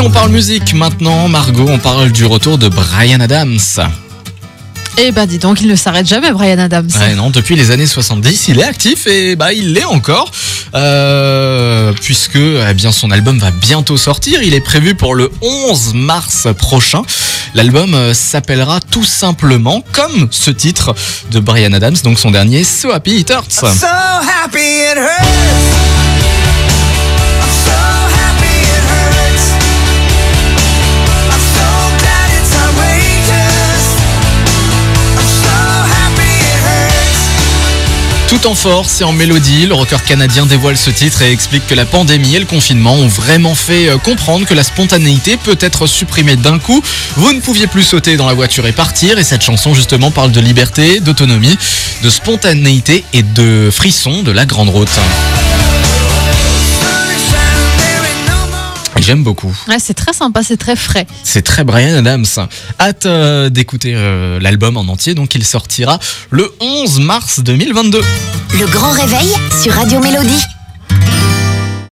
Et on parle musique maintenant, Margot, on parle du retour de Brian Adams. Eh ben dis donc, il ne s'arrête jamais, Brian Adams. Ouais, non, depuis les années 70, il est actif et bah il l'est encore, euh, puisque eh bien son album va bientôt sortir. Il est prévu pour le 11 mars prochain. L'album euh, s'appellera tout simplement comme ce titre de Brian Adams, donc son dernier So Happy It Hurts. So happy it hurts. Tout en force et en mélodie, le rocker canadien dévoile ce titre et explique que la pandémie et le confinement ont vraiment fait euh, comprendre que la spontanéité peut être supprimée d'un coup. Vous ne pouviez plus sauter dans la voiture et partir et cette chanson justement parle de liberté, d'autonomie, de spontanéité et de frisson de la grande route. J'aime beaucoup. Ouais, c'est très sympa, c'est très frais. C'est très Brian Adams. Hâte euh, d'écouter euh, l'album en entier, donc il sortira le 11 mars 2022. Le grand réveil sur Radio Mélodie.